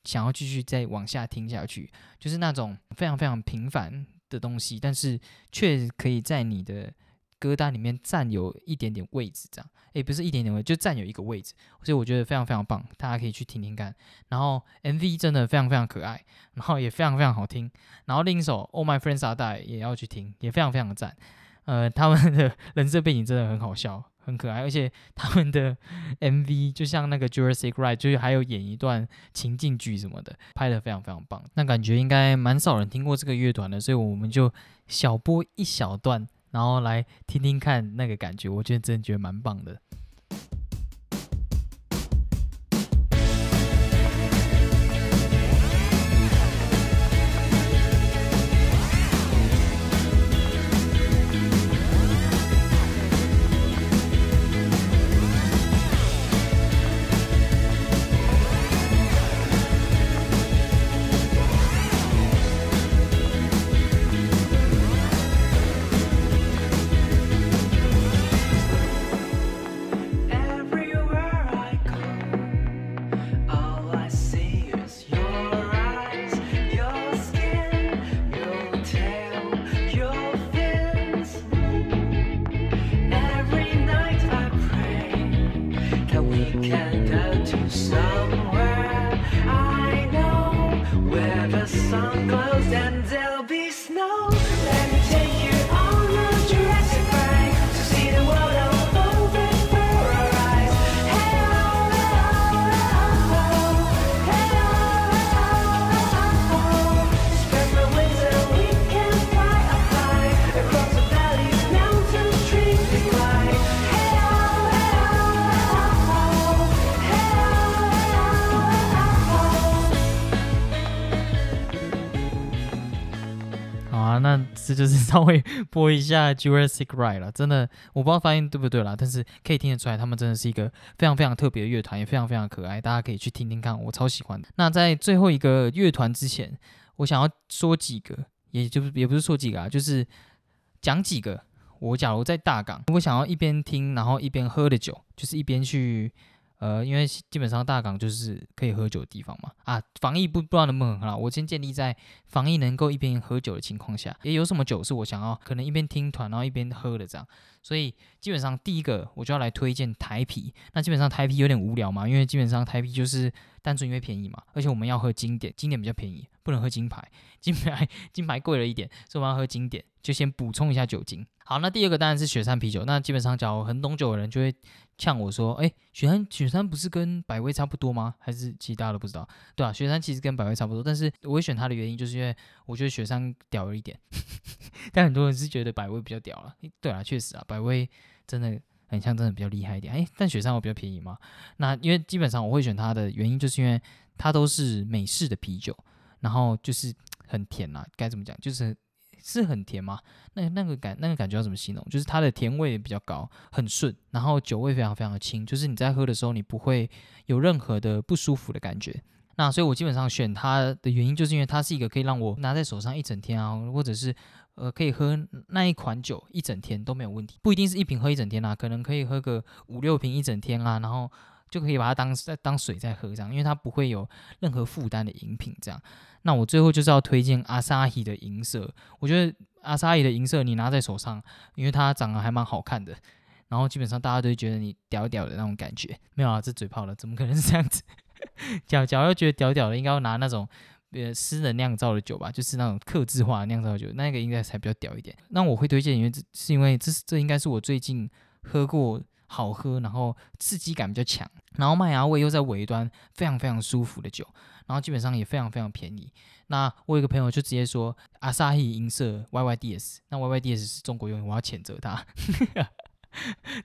想要继续再往下听下去，就是那种非常非常平凡的东西，但是却可以在你的。歌单里面占有一点点位置，这样，诶，不是一点点位，就占有一个位置，所以我觉得非常非常棒，大家可以去听听看。然后 MV 真的非常非常可爱，然后也非常非常好听。然后另一首《All My Friends Are d i e》也要去听，也非常非常的赞。呃，他们的 人设背景真的很好笑，很可爱，而且 他们的 MV 就像那个《Jurassic Ride》，就是还有演一段情境剧什么的，拍的非常非常棒。那感觉应该蛮少人听过这个乐团的，所以我们就小播一小段。然后来听听看那个感觉，我觉得真的觉得蛮棒的。就是 稍微播一下 Jurassic Ride 了，真的我不知道发音对不对啦，但是可以听得出来，他们真的是一个非常非常特别的乐团，也非常非常可爱，大家可以去听听看，我超喜欢的。那在最后一个乐团之前，我想要说几个，也就是也不是说几个啊，就是讲几个。我假如在大港，我想要一边听，然后一边喝的酒，就是一边去。呃，因为基本上大港就是可以喝酒的地方嘛，啊，防疫不不知道能不能很好，我先建立在防疫能够一边喝酒的情况下，也有什么酒是我想要可能一边听团然后一边喝的这样，所以基本上第一个我就要来推荐台啤，那基本上台啤有点无聊嘛，因为基本上台啤就是单纯因为便宜嘛，而且我们要喝经典，经典比较便宜，不能喝金牌，金牌金牌贵了一点，所以我要喝经典，就先补充一下酒精。好，那第二个当然是雪山啤酒。那基本上，假如很懂酒的人就会呛我说：“哎，雪山雪山不是跟百威差不多吗？还是其他的不知道？”对啊，雪山其实跟百威差不多，但是我会选它的原因就是因为我觉得雪山屌了一点。但很多人是觉得百威比较屌了。对啊，确实啊，百威真的很像，真的比较厉害一点。哎，但雪山我比较便宜嘛。那因为基本上我会选它的原因就是因为它都是美式的啤酒，然后就是很甜啊，该怎么讲？就是。是很甜吗？那那个感那个感觉要怎么形容？就是它的甜味比较高，很顺，然后酒味非常非常的轻，就是你在喝的时候你不会有任何的不舒服的感觉。那所以我基本上选它的原因，就是因为它是一个可以让我拿在手上一整天啊，或者是呃可以喝那一款酒一整天都没有问题。不一定是一瓶喝一整天啊，可能可以喝个五六瓶一整天啊，然后就可以把它当在当水在喝这样，因为它不会有任何负担的饮品这样。那我最后就是要推荐阿萨希的银色，我觉得阿萨希的银色你拿在手上，因为它长得还蛮好看的，然后基本上大家都觉得你屌屌的那种感觉。没有啊，这嘴炮了，怎么可能是这样子？假假要觉得屌屌的，应该要拿那种呃私人酿造的酒吧，就是那种克制化酿造酒，那个应该才比较屌一点。那我会推荐，因为这是因为这是这应该是我最近喝过好喝，然后刺激感比较强，然后麦芽味又在尾端，非常非常舒服的酒。然后基本上也非常非常便宜。那我有个朋友就直接说阿萨希银色 YYDS，那 YYDS 是中国用语，我要谴责他，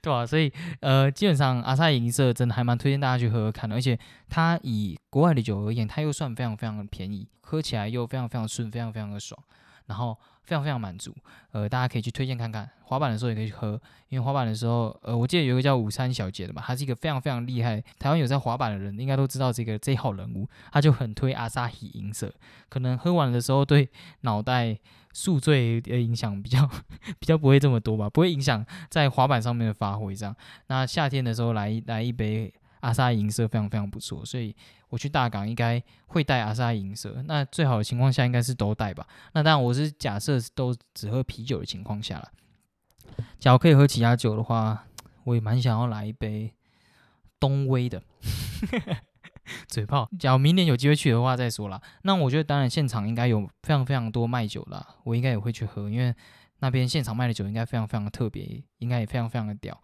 对吧？所以呃，基本上阿萨希银色真的还蛮推荐大家去喝喝看的。而且它以国外的酒而言，它又算非常非常的便宜，喝起来又非常非常顺，非常非常的爽，然后非常非常满足。呃，大家可以去推荐看看，滑板的时候也可以去喝，因为滑板的时候，呃，我记得有一个叫午餐小姐的嘛，她是一个非常非常厉害，台湾有在滑板的人应该都知道这个这一号人物，他就很推阿萨希银色，可能喝完的时候对脑袋宿醉的影响比较 比较不会这么多吧，不会影响在滑板上面的发挥这样。那夏天的时候来来一杯。阿萨银色非常非常不错，所以我去大港应该会带阿萨银色。那最好的情况下应该是都带吧。那当然我是假设都只喝啤酒的情况下了。假如可以喝其他酒的话，我也蛮想要来一杯东威的 嘴炮。假如明年有机会去的话再说啦。那我觉得当然现场应该有非常非常多卖酒的，我应该也会去喝，因为那边现场卖的酒应该非常非常的特别，应该也非常非常的屌。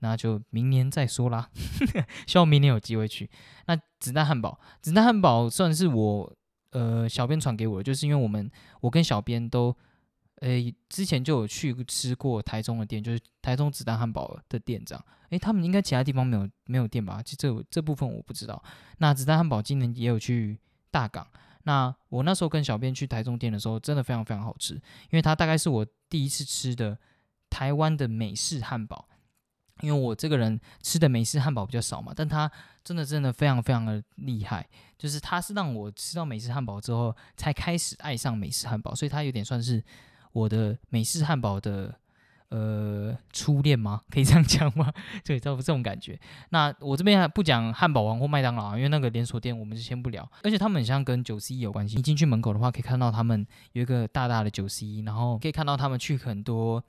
那就明年再说啦，希望明年有机会去。那子弹汉堡，子弹汉堡算是我呃小编传给我的，就是因为我们我跟小编都诶之前就有去吃过台中的店，就是台中子弹汉堡的店长。诶，他们应该其他地方没有没有店吧？其这这部分我不知道。那子弹汉堡今年也有去大港。那我那时候跟小编去台中店的时候，真的非常非常好吃，因为它大概是我第一次吃的台湾的美式汉堡。因为我这个人吃的美式汉堡比较少嘛，但他真的真的非常非常的厉害，就是他是让我吃到美式汉堡之后才开始爱上美式汉堡，所以他有点算是我的美式汉堡的呃初恋吗？可以这样讲吗？对，这这种感觉。那我这边还不讲汉堡王或麦当劳，因为那个连锁店我们就先不聊。而且他们很像跟九十一有关系，你进去门口的话可以看到他们有一个大大的九十一然后可以看到他们去很多。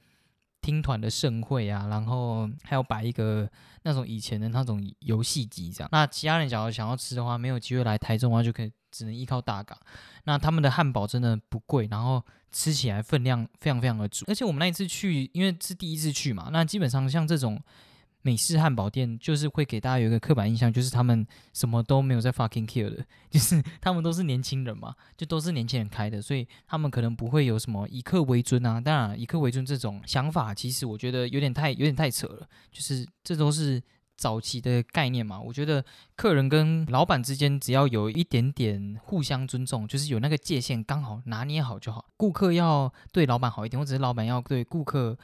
听团的盛会啊，然后还有摆一个那种以前的那种游戏机这样。那其他人假如想要吃的话，没有机会来台中的话，就可以只能依靠大港。那他们的汉堡真的不贵，然后吃起来分量非常非常的足。而且我们那一次去，因为是第一次去嘛，那基本上像这种。美式汉堡店就是会给大家有一个刻板印象，就是他们什么都没有在 fucking care 的，就是他们都是年轻人嘛，就都是年轻人开的，所以他们可能不会有什么以客为尊啊。当然，以客为尊这种想法，其实我觉得有点太有点太扯了，就是这都是早期的概念嘛。我觉得客人跟老板之间只要有一点点互相尊重，就是有那个界限刚好拿捏好就好。顾客要对老板好一点，或者是老板要对顾客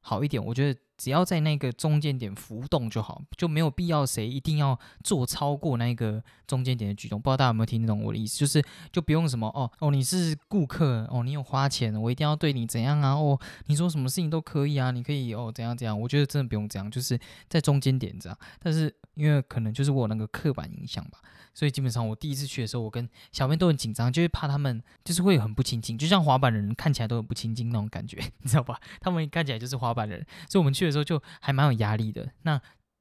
好一点，我觉得。只要在那个中间点浮动就好，就没有必要谁一定要做超过那个中间点的举动。不知道大家有没有听懂我的意思？就是就不用什么哦哦，你是顾客哦，你有花钱，我一定要对你怎样啊？哦，你说什么事情都可以啊，你可以哦怎样怎样？我觉得真的不用这样，就是在中间点这样。但是因为可能就是我那个刻板印象吧。所以基本上我第一次去的时候，我跟小编都很紧张，就是怕他们就是会很不亲近，就像滑板的人看起来都很不亲近那种感觉，你知道吧？他们看起来就是滑板人，所以我们去的时候就还蛮有压力的。那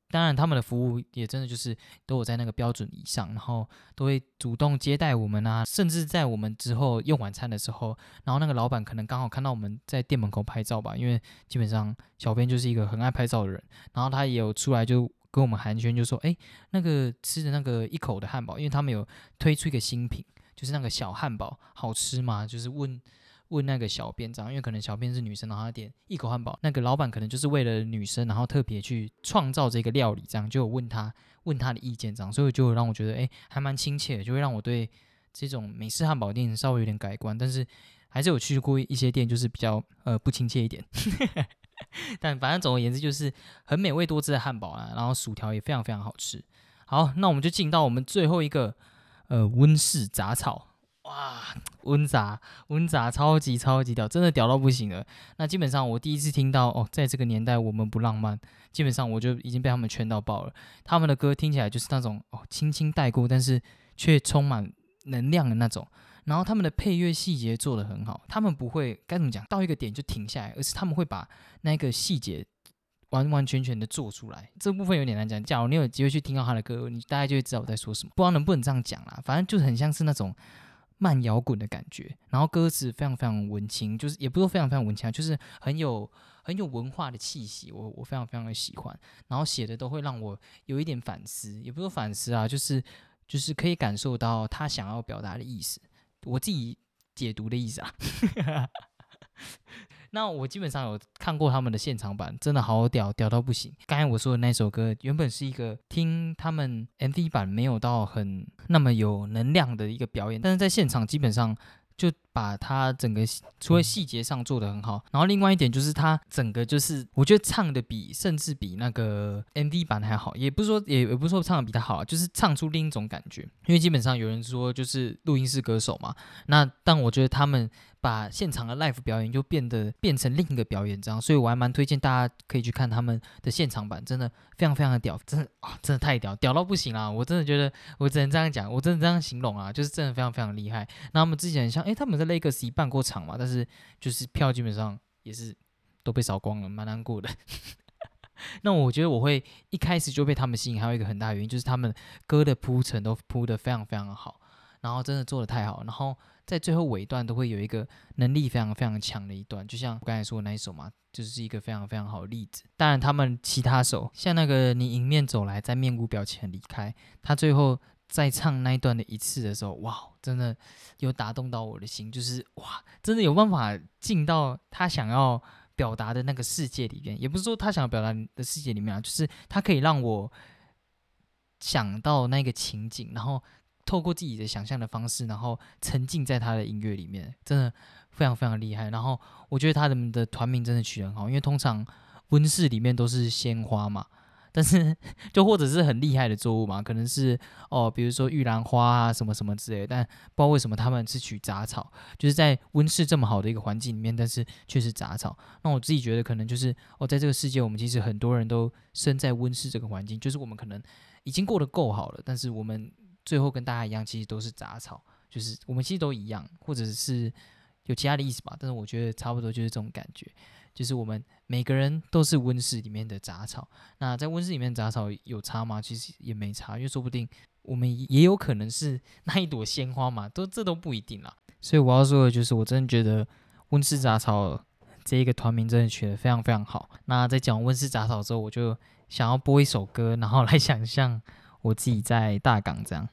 当然他们的服务也真的就是都有在那个标准以上，然后都会主动接待我们啊，甚至在我们之后用晚餐的时候，然后那个老板可能刚好看到我们在店门口拍照吧，因为基本上小编就是一个很爱拍照的人，然后他也有出来就。跟我们寒暄就说，哎，那个吃的那个一口的汉堡，因为他们有推出一个新品，就是那个小汉堡，好吃吗？就是问问那个小编这样，因为可能小编是女生，然后点一口汉堡，那个老板可能就是为了女生，然后特别去创造这个料理，这样就有问他问他的意见这样，所以就让我觉得，哎，还蛮亲切的，就会让我对这种美式汉堡店稍微有点改观，但是还是有去过一些店，就是比较呃不亲切一点。但反正总而言之，就是很美味多汁的汉堡啊，然后薯条也非常非常好吃。好，那我们就进到我们最后一个，呃，温室杂草。哇，温杂温杂超级超级屌，真的屌到不行了。那基本上我第一次听到哦，在这个年代我们不浪漫，基本上我就已经被他们圈到爆了。他们的歌听起来就是那种哦，轻轻带过，但是却充满能量的那种。然后他们的配乐细节做得很好，他们不会该怎么讲，到一个点就停下来，而是他们会把那个细节完完全全的做出来。这部分有点难讲，假如你有机会去听到他的歌，你大概就会知道我在说什么。不知道能不能这样讲啦，反正就很像是那种慢摇滚的感觉。然后歌词非常非常文青，就是也不是非常非常文青，就是很有很有文化的气息。我我非常非常的喜欢。然后写的都会让我有一点反思，也不是反思啊，就是就是可以感受到他想要表达的意思。我自己解读的意思啊，那我基本上有看过他们的现场版，真的好屌，屌到不行。刚才我说的那首歌，原本是一个听他们 MV 版没有到很那么有能量的一个表演，但是在现场基本上就把它整个除了细节上做的很好，然后另外一点就是它整个就是我觉得唱的比甚至比那个 MV 版还好，也不是说也也不是说唱的比他好，就是唱出另一种感觉。因为基本上有人说就是录音室歌手嘛，那但我觉得他们。把现场的 live 表演就变得变成另一个表演，这样，所以我还蛮推荐大家可以去看他们的现场版，真的非常非常的屌，真的啊，真的太屌，屌到不行啦！我真的觉得我只能这样讲，我真的这样形容啊，就是真的非常非常厉害。那他们之前像，诶，他们在 Legacy 办过场嘛，但是就是票基本上也是都被扫光了，蛮难过的。那我觉得我会一开始就被他们吸引，还有一个很大原因就是他们歌的铺陈都铺的非常非常好，然后真的做的太好，然后。在最后尾段都会有一个能力非常非常强的一段，就像我刚才说的那一首嘛，就是一个非常非常好的例子。当然，他们其他首像那个你迎面走来，在面无表情离开，他最后在唱那一段的一次的时候，哇，真的有打动到我的心，就是哇，真的有办法进到他想要表达的那个世界里面，也不是说他想要表达的世界里面啊，就是他可以让我想到那个情景，然后。透过自己的想象的方式，然后沉浸在他的音乐里面，真的非常非常厉害。然后我觉得他们的团名真的取得很好，因为通常温室里面都是鲜花嘛，但是就或者是很厉害的作物嘛，可能是哦，比如说玉兰花啊什么什么之类。但不知道为什么他们是取杂草，就是在温室这么好的一个环境里面，但是却是杂草。那我自己觉得可能就是哦，在这个世界，我们其实很多人都生在温室这个环境，就是我们可能已经过得够好了，但是我们。最后跟大家一样，其实都是杂草，就是我们其实都一样，或者是有其他的意思吧。但是我觉得差不多就是这种感觉，就是我们每个人都是温室里面的杂草。那在温室里面杂草有差吗？其实也没差，因为说不定我们也有可能是 那一朵鲜花嘛，都这都不一定啦。所以我要说的就是，我真的觉得温室杂草这一个团名真的取得非常非常好。那在讲温室杂草之后，我就想要播一首歌，然后来想象我自己在大港这样。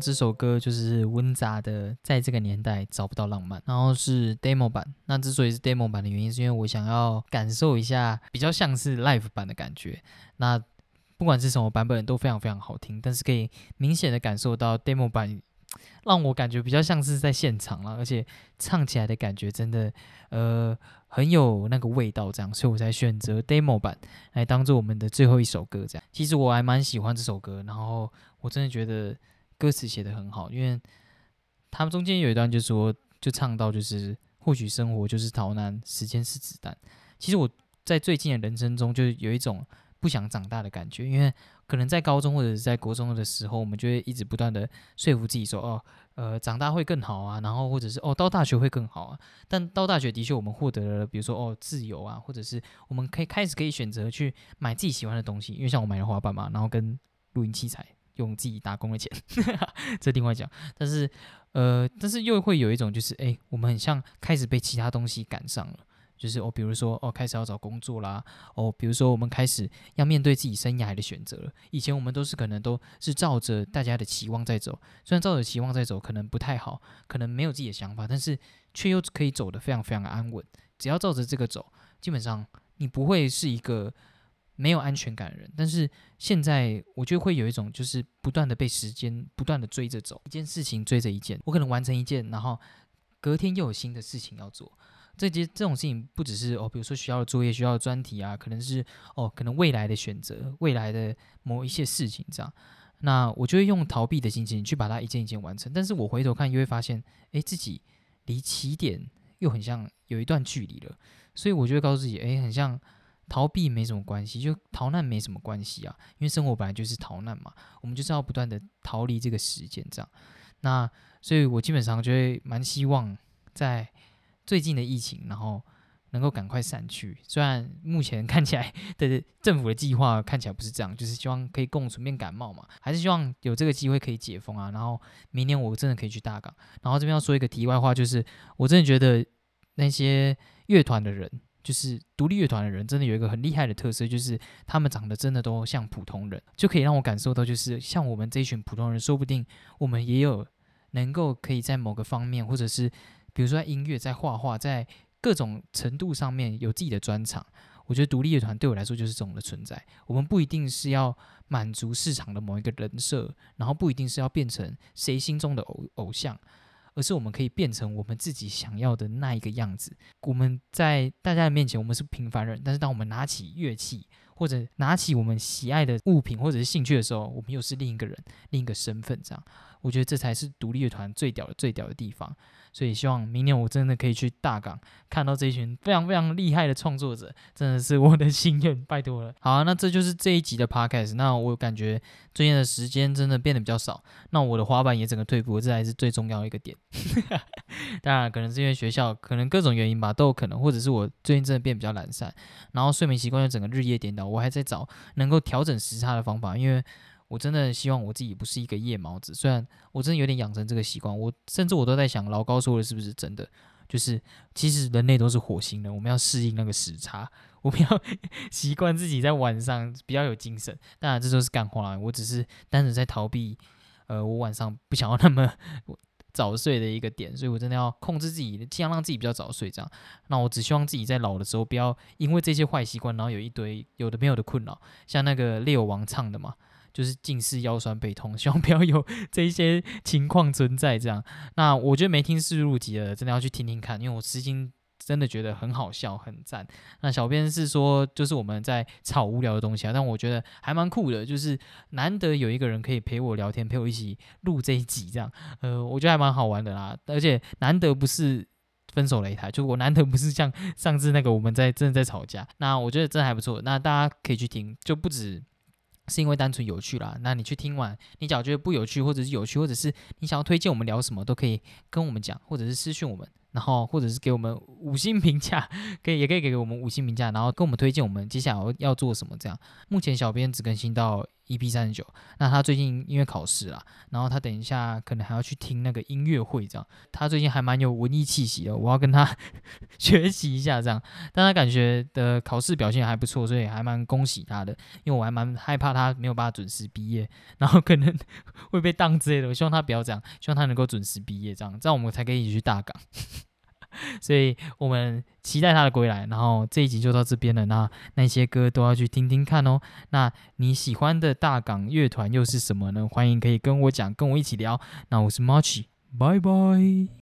这首歌就是温杂的，在这个年代找不到浪漫。然后是 demo 版，那之所以是 demo 版的原因，是因为我想要感受一下比较像是 live 版的感觉。那不管是什么版本都非常非常好听，但是可以明显的感受到 demo 版让我感觉比较像是在现场了，而且唱起来的感觉真的呃很有那个味道，这样，所以我才选择 demo 版来当做我们的最后一首歌。这样，其实我还蛮喜欢这首歌，然后我真的觉得。歌词写的很好，因为他们中间有一段就说，就唱到就是或许生活就是逃难，时间是子弹。其实我在最近的人生中，就有一种不想长大的感觉，因为可能在高中或者是在国中的时候，我们就会一直不断的说服自己说，哦，呃，长大会更好啊，然后或者是哦，到大学会更好啊。但到大学的确，我们获得了，比如说哦，自由啊，或者是我们可以开始可以选择去买自己喜欢的东西，因为像我买了滑板嘛，然后跟录音器材。用自己打工的钱，这另外讲。但是，呃，但是又会有一种，就是，哎，我们很像开始被其他东西赶上了。就是哦，比如说，哦，开始要找工作啦。哦，比如说，我们开始要面对自己生涯的选择了。以前我们都是可能都是照着大家的期望在走，虽然照着期望在走，可能不太好，可能没有自己的想法，但是却又可以走得非常非常的安稳。只要照着这个走，基本上你不会是一个。没有安全感的人，但是现在我就会有一种，就是不断的被时间不断的追着走，一件事情追着一件，我可能完成一件，然后隔天又有新的事情要做。这些这种事情不只是哦，比如说学校的作业、学校的专题啊，可能是哦，可能未来的选择、未来的某一些事情这样。那我就会用逃避的心情去把它一件一件完成，但是我回头看又会发现，哎，自己离起点又很像有一段距离了，所以我就会告诉自己，哎，很像。逃避没什么关系，就逃难没什么关系啊，因为生活本来就是逃难嘛，我们就是要不断的逃离这个时间这样。那所以我基本上就会蛮希望在最近的疫情，然后能够赶快散去。虽然目前 看起来的政府的计划看起来不是这样，就是希望可以共存变感冒嘛，还是希望有这个机会可以解封啊。然后明年我真的可以去大港。然后这边要说一个题外话，就是我真的觉得那些乐团的人。就是独立乐团的人，真的有一个很厉害的特色，就是他们长得真的都像普通人，就可以让我感受到，就是像我们这一群普通人，说不定我们也有能够可以在某个方面，或者是比如说在音乐、在画画、在各种程度上面有自己的专长。我觉得独立乐团对我来说就是这种的存在。我们不一定是要满足市场的某一个人设，然后不一定是要变成谁心中的偶偶像。而是我们可以变成我们自己想要的那一个样子。我们在大家的面前，我们是平凡人，但是当我们拿起乐器，或者拿起我们喜爱的物品或者是兴趣的时候，我们又是另一个人，另一个身份。这样，我觉得这才是独立乐团最屌的、最屌的地方。所以希望明年我真的可以去大港看到这一群非常非常厉害的创作者，真的是我的心愿，拜托了。好，那这就是这一集的 podcast。那我感觉最近的时间真的变得比较少，那我的滑板也整个退步，这才是最重要的一个点。当然，可能是因为学校，可能各种原因吧，都有可能，或者是我最近真的变比较懒散，然后睡眠习惯又整个日夜颠倒，我还在找能够调整时差的方法，因为。我真的希望我自己不是一个夜猫子，虽然我真的有点养成这个习惯，我甚至我都在想，老高说的是不是真的？就是其实人类都是火星人，我们要适应那个时差，我们要 习惯自己在晚上比较有精神。当然这都是干话，我只是单纯在逃避，呃，我晚上不想要那么 早睡的一个点，所以我真的要控制自己，尽量让自己比较早睡。这样，那我只希望自己在老的时候不要因为这些坏习惯，然后有一堆有的没有的困扰，像那个猎王唱的嘛。就是近视、腰酸背痛，希望不要有这一些情况存在。这样，那我觉得没听试录集的，真的要去听听看，因为我私心真的觉得很好笑、很赞。那小编是说，就是我们在吵无聊的东西啊，但我觉得还蛮酷的，就是难得有一个人可以陪我聊天，陪我一起录这一集，这样，呃，我觉得还蛮好玩的啦。而且难得不是分手擂台，就我难得不是像上次那个我们在真的在吵架，那我觉得真的还不错。那大家可以去听，就不止。是因为单纯有趣啦，那你去听完，你假如觉得不有趣，或者是有趣，或者是你想要推荐我们聊什么，都可以跟我们讲，或者是私讯我们，然后或者是给我们五星评价，可以也可以给我们五星评价，然后跟我们推荐我们接下来要做什么这样。目前小编只更新到。E.P. 三十九，那他最近因为考试啦，然后他等一下可能还要去听那个音乐会，这样。他最近还蛮有文艺气息的，我要跟他 学习一下这样。但他感觉的考试表现还不错，所以还蛮恭喜他的。因为我还蛮害怕他没有办法准时毕业，然后可能 会被当之类的。我希望他不要这样，希望他能够准时毕业，这样，这样我们才可以一起去大港。所以我们期待他的归来，然后这一集就到这边了。那那些歌都要去听听看哦。那你喜欢的大港乐团又是什么呢？欢迎可以跟我讲，跟我一起聊。那我是 Marchy，拜拜。